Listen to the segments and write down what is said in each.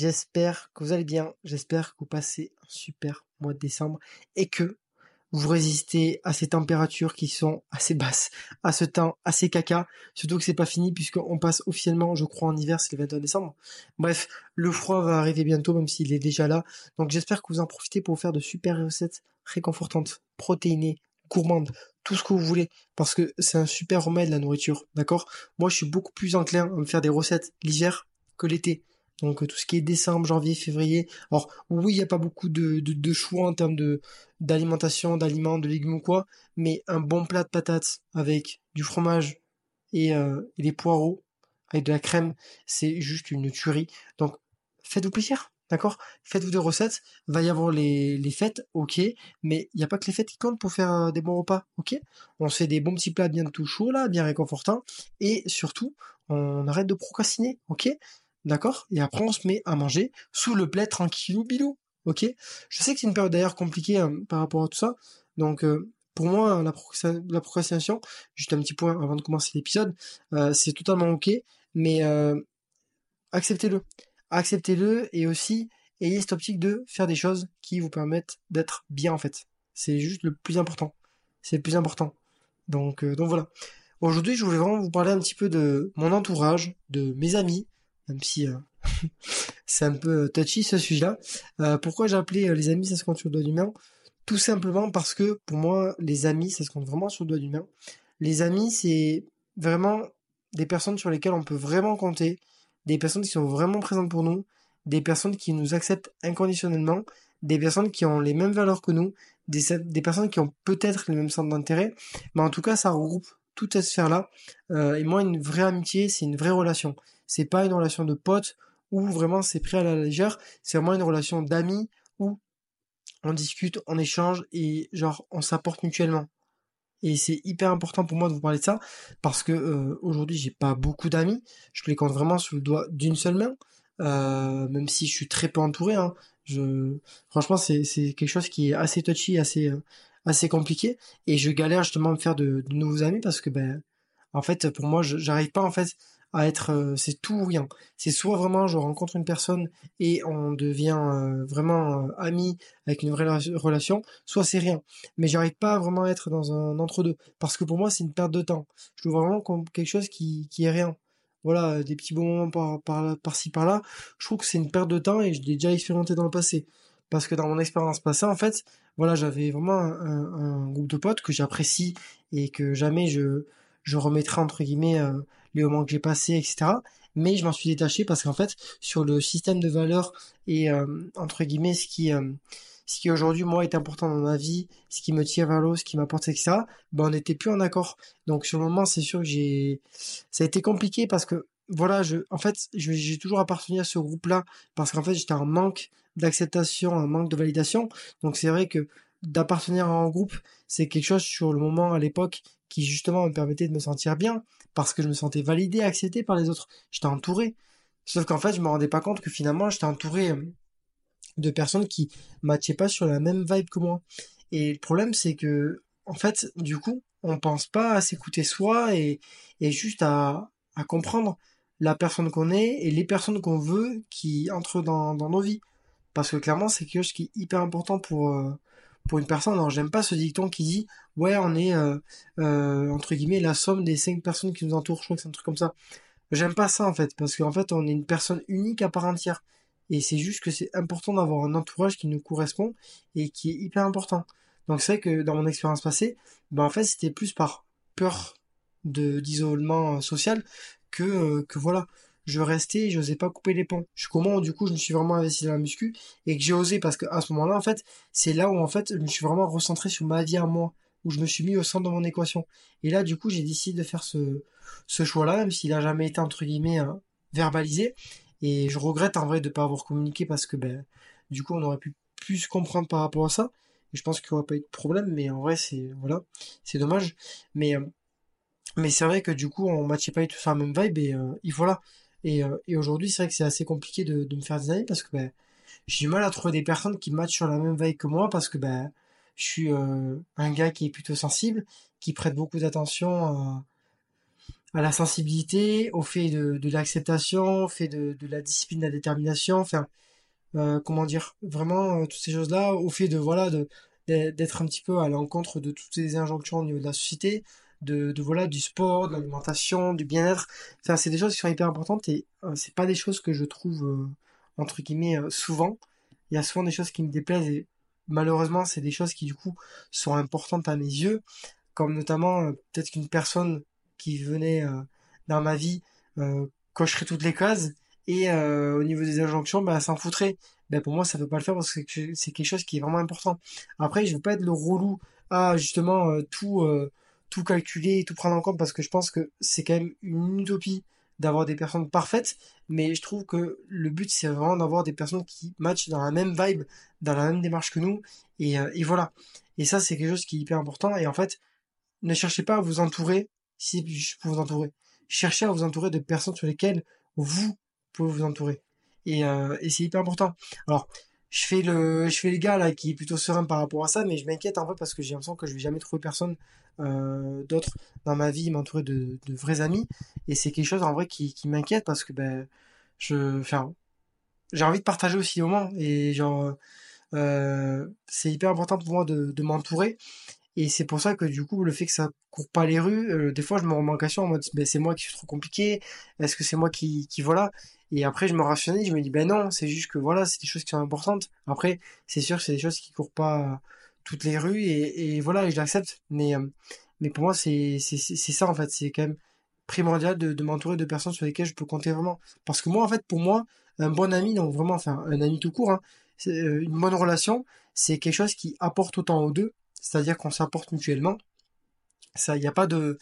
J'espère que vous allez bien. J'espère que vous passez un super mois de décembre et que vous résistez à ces températures qui sont assez basses, à ce temps assez caca. Surtout que c'est pas fini puisqu'on passe officiellement, je crois, en hiver, c'est le 21 décembre. Bref, le froid va arriver bientôt, même s'il est déjà là. Donc j'espère que vous en profitez pour faire de super recettes réconfortantes, protéinées, gourmandes, tout ce que vous voulez, parce que c'est un super remède la nourriture, d'accord? Moi, je suis beaucoup plus enclin à me faire des recettes l'hiver que l'été. Donc tout ce qui est décembre, janvier, février. Alors oui, il n'y a pas beaucoup de, choix en termes d'alimentation, d'aliments, de légumes ou quoi, mais un bon plat de patates avec du fromage et, euh, des poireaux avec de la crème, c'est juste une tuerie. Donc faites-vous plaisir, d'accord? Faites-vous des recettes. Va y avoir les, les fêtes, ok, mais il n'y a pas que les fêtes qui comptent pour faire euh, des bons repas, ok? On fait des bons petits plats bien tout chauds là, bien réconfortants, et surtout, on arrête de procrastiner, ok? D'accord? Et après, on se met à manger sous le plaid tranquillou bilou. Ok? Je sais que c'est une période d'ailleurs compliquée hein, par rapport à tout ça. Donc, euh, pour moi, la, procrastination, juste un petit point avant de commencer l'épisode, euh, c'est totalement ok. Mais euh, acceptez-le. Acceptez-le et aussi ayez cette optique de faire des choses qui vous permettent d'être bien en fait. C'est juste le plus important. C'est le plus important. Donc, donc voilà. Aujourd'hui, je voulais vraiment vous parler un petit peu de mon entourage, de mes amis, euh, c'est un peu touchy ce sujet-là. Euh, pourquoi j'ai appelé euh, les amis, ça se compte sur le doigt d'humain Tout simplement parce que pour moi, les amis, ça se compte vraiment sur le doigt d'humain. Les amis, c'est vraiment des personnes sur lesquelles on peut vraiment compter, des personnes qui sont vraiment présentes pour nous, des personnes qui nous acceptent inconditionnellement, des personnes qui ont les mêmes valeurs que nous, des, des personnes qui ont peut-être les mêmes centres d'intérêt, mais en tout cas, ça regroupe toute cette sphère-là. et moi, une vraie amitié, c'est une vraie relation c'est pas une relation de pote où vraiment c'est pris à la légère, c'est vraiment une relation d'amis où on discute, on échange et genre on s'apporte mutuellement. Et c'est hyper important pour moi de vous parler de ça parce que euh, aujourd'hui j'ai pas beaucoup d'amis, je les compte vraiment sur le doigt d'une seule main, euh, même si je suis très peu entouré. Hein. Franchement c'est quelque chose qui est assez touchy, assez euh, assez compliqué et je galère justement à me faire de, de nouveaux amis parce que ben en fait pour moi j'arrive pas en fait à être euh, c'est tout ou rien. C'est soit vraiment je rencontre une personne et on devient euh, vraiment euh, ami avec une vraie relation, soit c'est rien. Mais j'arrive pas vraiment à être dans un entre-deux parce que pour moi c'est une perte de temps. Je le vois vraiment quelque chose qui qui est rien. Voilà, des petits bons moments par par par-ci par-là, je trouve que c'est une perte de temps et je l'ai déjà expérimenté dans le passé. Parce que dans mon expérience passée, en fait, voilà, j'avais vraiment un, un, groupe de potes que j'apprécie et que jamais je je remettrai entre guillemets les moments que j'ai passés, etc. Mais je m'en suis détaché parce qu'en fait, sur le système de valeurs et euh, entre guillemets ce qui euh, ce qui aujourd'hui moi est important dans ma vie, ce qui me tire vers l'eau, ce qui m'apporte, etc. Ben on n'était plus en accord. Donc sur le moment, c'est sûr que j'ai ça a été compliqué parce que voilà, en fait j'ai toujours appartenu à ce groupe-là parce qu'en fait j'étais en manque d'acceptation, un manque de validation. Donc c'est vrai que d'appartenir à un groupe, c'est quelque chose sur le moment à l'époque qui justement me permettait de me sentir bien parce que je me sentais validé, accepté par les autres. J'étais entouré. Sauf qu'en fait, je me rendais pas compte que finalement, j'étais entouré euh, de personnes qui matchaient pas sur la même vibe que moi. Et le problème, c'est que, en fait, du coup, on pense pas à s'écouter soi et, et juste à, à comprendre la personne qu'on est et les personnes qu'on veut qui entrent dans, dans nos vies. Parce que clairement, c'est quelque chose qui est hyper important pour, euh, pour une personne. Alors j'aime pas ce dicton qui dit ouais on est euh, euh, entre guillemets la somme des cinq personnes qui nous entourent. Je crois que c'est un truc comme ça. J'aime pas ça en fait parce qu'en fait on est une personne unique à part entière. Et c'est juste que c'est important d'avoir un entourage qui nous correspond et qui est hyper important. Donc c'est vrai que dans mon expérience passée, ben en fait c'était plus par peur de d'isolement social que euh, que voilà je restais et j'osais pas couper les ponts. Je comment du coup je me suis vraiment investi dans la muscu et que j'ai osé parce qu'à ce moment-là en fait c'est là où en fait je me suis vraiment recentré sur ma vie à moi où je me suis mis au centre de mon équation. Et là du coup j'ai décidé de faire ce choix-là même s'il a jamais été entre guillemets hein, verbalisé et je regrette en vrai de pas avoir communiqué parce que ben du coup on aurait pu plus comprendre par rapport à ça et je pense qu'il n'y aurait pas eu de problème mais en vrai c'est voilà c'est dommage mais euh, mais c'est vrai que du coup on matchait pas tout sur la même vibe et euh, il faut là et, euh, et aujourd'hui, c'est vrai que c'est assez compliqué de, de, me faire des amis parce que ben, j'ai du mal à trouver des personnes qui matchent sur la même veille que moi parce que ben, je suis euh, un gars qui est plutôt sensible, qui prête beaucoup d'attention à, la sensibilité, au fait de, de l'acceptation, au fait de, de la discipline, de la détermination, enfin, euh, comment dire, vraiment toutes ces choses-là, au fait de voilà de d'être un petit peu à l'encontre de toutes ces injonctions au niveau de la société, de, voilà du sport, de l'alimentation, du bien-être. Enfin, c'est des choses qui sont hyper importantes et euh, c'est pas des choses que je trouve euh, entre guillemets euh, souvent. Il y a souvent des choses qui me déplaisent et malheureusement c'est des choses qui du coup sont importantes à mes yeux, comme notamment peut-être qu'une personne qui venait dans ma vie cocherait toutes les cases et au niveau des injonctions, ben, s'en foutrait. Ben, pour moi, ça ne peut pas le faire parce que c'est quelque chose qui est vraiment important. Après, je veux pas être le relou à justement tout tout calculer, tout prendre en compte parce que je pense que c'est quand même une utopie d'avoir des personnes parfaites, mais je trouve que le but c'est vraiment d'avoir des personnes qui matchent dans la même vibe, dans la même démarche que nous, et, euh, et voilà. Et ça c'est quelque chose qui est hyper important, et en fait, ne cherchez pas à vous entourer si je peux vous entourer. Cherchez à vous entourer de personnes sur lesquelles vous pouvez vous entourer. Et, euh, et c'est hyper important. Alors, je fais le je fais le gars là qui est plutôt serein par rapport à ça mais je m'inquiète un peu parce que j'ai l'impression que je vais jamais trouver personne euh, d'autre dans ma vie m'entourer de, vrais amis. Et c'est quelque chose en vrai qui, qui m'inquiète parce que ben j'ai envie de partager aussi au moment et genre euh, c'est hyper important pour moi de, m'entourer. Et c'est pour ça que du coup le fait que ça court pas les rues euh, des fois je me remets en question en mode ben c'est moi qui suis trop compliqué. Est-ce que c'est moi qui voilà et après, je me rationnalise, je me dis, ben non, c'est juste que voilà, c'est des choses qui sont importantes. Après, c'est sûr, c'est des choses qui courent pas toutes les rues et, voilà, et je l'accepte. Mais, euh, mais pour moi, c'est, c'est, c'est ça, en fait. C'est quand même primordial de, de m'entourer de personnes sur lesquelles je peux compter vraiment. Parce que moi, en fait, pour moi, un bon ami, donc vraiment, enfin, un ami tout court, hein, c'est, euh, une bonne relation, c'est quelque chose qui apporte autant aux deux. C'est-à-dire qu'on s'apporte mutuellement. Ça, il n'y a pas de,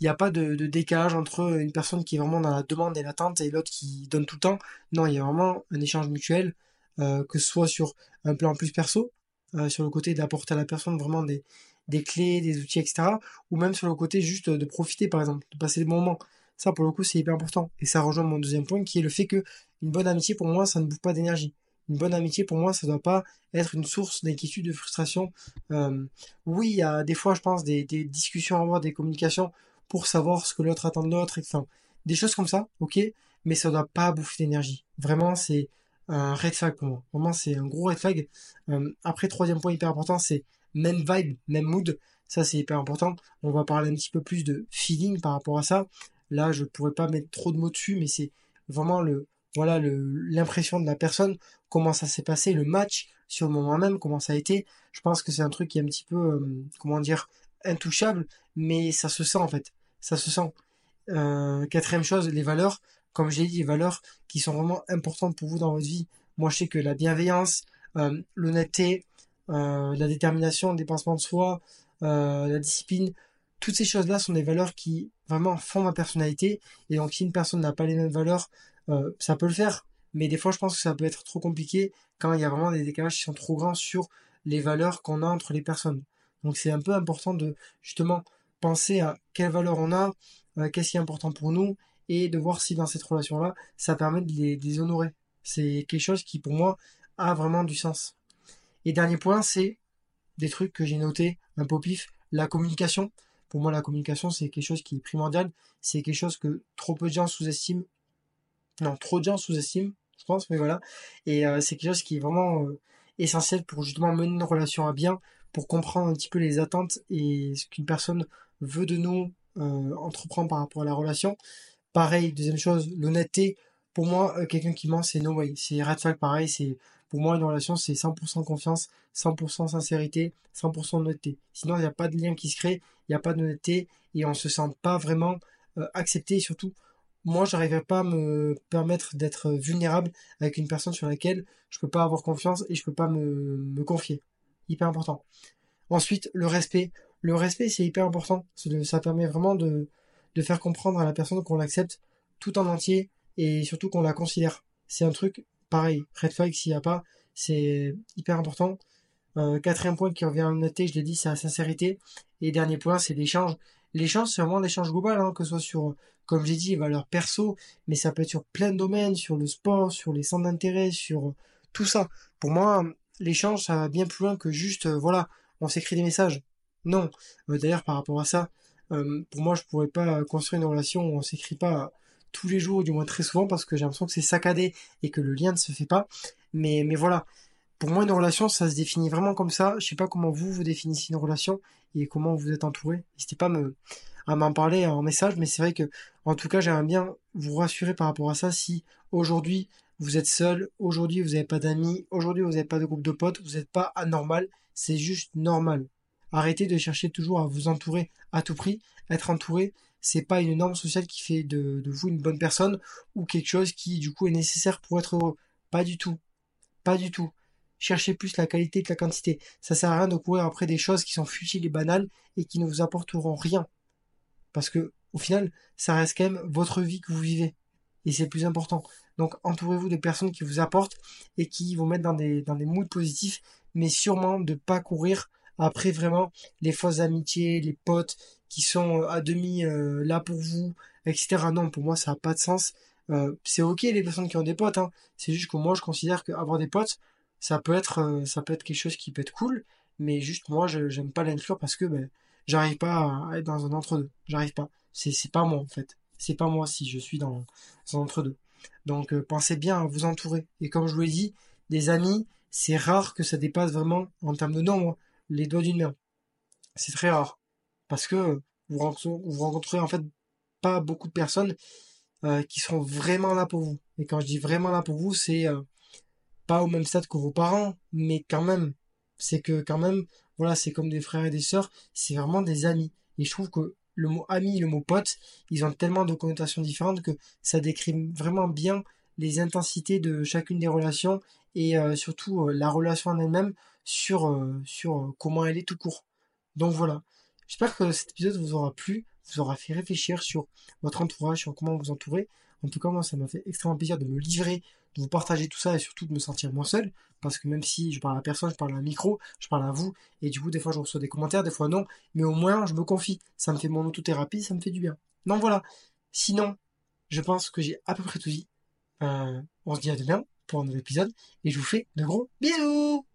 il n'y a pas de, décalage entre une personne qui est vraiment dans la demande et l'attente et l'autre qui donne tout le temps. Non, il y a vraiment un échange mutuel, euh, que ce soit sur un plan plus perso, euh, sur le côté d'apporter à la personne vraiment des, clés, des outils, etc. Ou même sur le côté juste de profiter, par exemple, de passer des moments. Ça, pour le coup, c'est hyper important. Et ça rejoint mon deuxième point, qui est le fait que une bonne amitié, pour moi, ça ne bouffe pas d'énergie. Une bonne amitié, pour moi, ça ne doit pas être une source d'inquiétude, de frustration. Euh, oui, il y a des fois, je pense, des, des discussions à avoir, des communications pour savoir ce que l'autre attend de l'autre, enfin, des choses comme ça, ok, mais ça doit pas bouffer d'énergie. Vraiment, c'est un red flag pour moi. Vraiment, c'est un gros red flag. Euh, après, troisième point hyper important, c'est même vibe, même mood. Ça, c'est hyper important. On va parler un petit peu plus de feeling par rapport à ça. Là, je pourrais pas mettre trop de mots dessus, mais c'est vraiment le, voilà, l'impression de la personne, comment ça s'est passé, le match sur le moment même, comment ça a été. Je pense que c'est un truc qui est un petit peu, euh, comment dire, intouchable, mais ça se sent en fait ça se sent. Euh, quatrième chose, les valeurs. Comme j'ai dit, les valeurs qui sont vraiment importantes pour vous dans votre vie. Moi, je sais que la bienveillance, euh, l'honnêteté, euh, la détermination, le dépassement de soi, la discipline, toutes ces choses-là sont des valeurs qui vraiment font ma personnalité. Et donc, si une personne n'a pas les mêmes valeurs, ça peut le faire. Mais des fois, je pense que ça peut être trop compliqué quand il y a vraiment des décalages qui sont trop grands sur les valeurs qu'on a entre les personnes. Donc, c'est un peu important de justement penser à quelles valeurs on a, euh, qu'est-ce qui est important pour nous, et de voir si dans cette relation-là, ça permet de les, honorer. C'est quelque chose qui, pour moi, a vraiment du sens. Et dernier point, c'est des trucs que j'ai notés un peu pif, la communication. Pour moi, la communication, c'est quelque chose qui est primordial. C'est quelque chose que trop peu de gens sous-estiment. Non, trop de gens sous-estiment, je pense, mais voilà. Et euh, c'est quelque chose qui est vraiment euh, essentiel pour justement mener une relation à bien, pour comprendre un petit peu les attentes et ce qu'une personne veut de nous euh, entreprendre par rapport à la relation. Pareil, deuxième chose, l'honnêteté. Pour moi, euh, quelqu'un qui ment, c'est no way. C'est red flag, pareil. Pour moi une relation, c'est 100% confiance, 100% sincérité, 100% honnêteté. Sinon, il n'y a pas de lien qui se crée, il n'y a pas d'honnêteté et on se sent pas vraiment euh, accepté. Et surtout, moi, j'arriverai pas à me permettre d'être vulnérable avec une personne sur laquelle je peux pas avoir confiance et je peux pas me, me confier. Hyper important. Ensuite, le respect. Le respect, c'est hyper important. Ça permet vraiment de, faire comprendre à la personne qu'on l'accepte tout en entier et surtout qu'on la considère. C'est un truc pareil. Red flag, s'il n'y a pas, c'est hyper important. Euh, quatrième point qui revient à noter, je l'ai dit, c'est la sincérité. Et dernier point, c'est l'échange. L'échange, c'est vraiment l'échange global, hein, que ce soit sur, comme j'ai dit, valeurs perso, mais ça peut être sur plein de domaines, sur le sport, sur les centres d'intérêt, sur tout ça. Pour moi, l'échange, ça va bien plus loin que juste, euh, voilà, on s'écrit des messages. Non. Euh, d'ailleurs, par rapport à ça, Euh, pour moi, je pourrais pas construire une relation où on s'écrit pas tous les jours, ou du moins très souvent, parce que j'ai l'impression que c'est saccadé et que le lien ne se fait pas. Mais, mais voilà. Pour moi, une relation, ça se définit vraiment comme ça. Je sais pas comment vous, vous définissez une relation et comment vous êtes entouré. N'hésitez pas à à m'en parler en message, mais c'est vrai que, en tout cas, j'aimerais bien vous rassurer par rapport à ça si aujourd'hui vous êtes seul, aujourd'hui vous n'avez pas d'amis, aujourd'hui vous n'avez pas de groupe de potes, vous n'êtes pas anormal, c'est juste normal. Arrêtez de chercher toujours à vous entourer à tout prix. Être entouré, c'est pas une norme sociale qui fait de, vous une bonne personne ou quelque chose qui du coup est nécessaire pour être heureux. Pas du tout. Pas du tout. Cherchez plus la qualité que la quantité. Ça sert à rien de courir après des choses qui sont futiles et banales et qui ne vous apporteront rien. Parce que, au final, ça reste quand même votre vie que vous vivez. Et c'est le plus important. Donc, entourez-vous de personnes qui vous apportent et qui vont mettre dans des, dans moods positifs, mais sûrement de pas courir après vraiment les fausses amitiés, les potes qui sont euh, à demi euh, là pour vous, etc. Non, pour moi, ça n'a pas de sens. Euh, c'est ok les personnes qui ont des potes, hein. c'est juste que moi, je considère qu'avoir des potes, ça peut être, ça peut être quelque chose qui peut être cool, mais juste moi, je j'aime pas l'inclure parce que ben, j'arrive pas à être dans un entre-deux. J'arrive pas. C'est, c'est pas moi, en fait. C'est pas moi si je suis dans, un entre-deux. Donc, pensez bien à vous entourer. Et comme je vous l'ai dit, des amis, c'est rare que ça dépasse vraiment, en termes de nombre, les doigts d'une main. C'est très rare. Parce que vous rencontrez, en fait pas beaucoup de personnes euh, qui seront vraiment là pour vous. Et quand je dis vraiment là pour vous, c'est euh, pas au même stade que vos parents, mais quand même, c'est que quand même, voilà, c'est comme des frères et des sœurs, c'est vraiment des amis. Et je trouve que le mot ami le mot pote, ils ont tellement de connotations différentes que ça décrit vraiment bien les intensités de chacune des relations et euh, surtout euh, la relation en elle-même sur, euh, sur comment elle est tout court. Donc voilà. J'espère que cet épisode vous aura plu, vous aura fait réfléchir sur votre entourage, sur comment vous entourer. En tout cas, moi, ça m'a fait extrêmement plaisir de me livrer de vous partager tout ça et surtout de me sentir moins seul. Parce que même si je parle à personne, je parle à un micro, je parle à vous. Et du coup, des fois, je reçois des commentaires, des fois non. Mais au moins, je me confie. Ça me fait mon autothérapie, ça me fait du bien. Donc voilà. Sinon, je pense que j'ai à peu près tout dit. Euh, on se dit à demain pour un nouvel épisode. Et je vous fais de gros bisous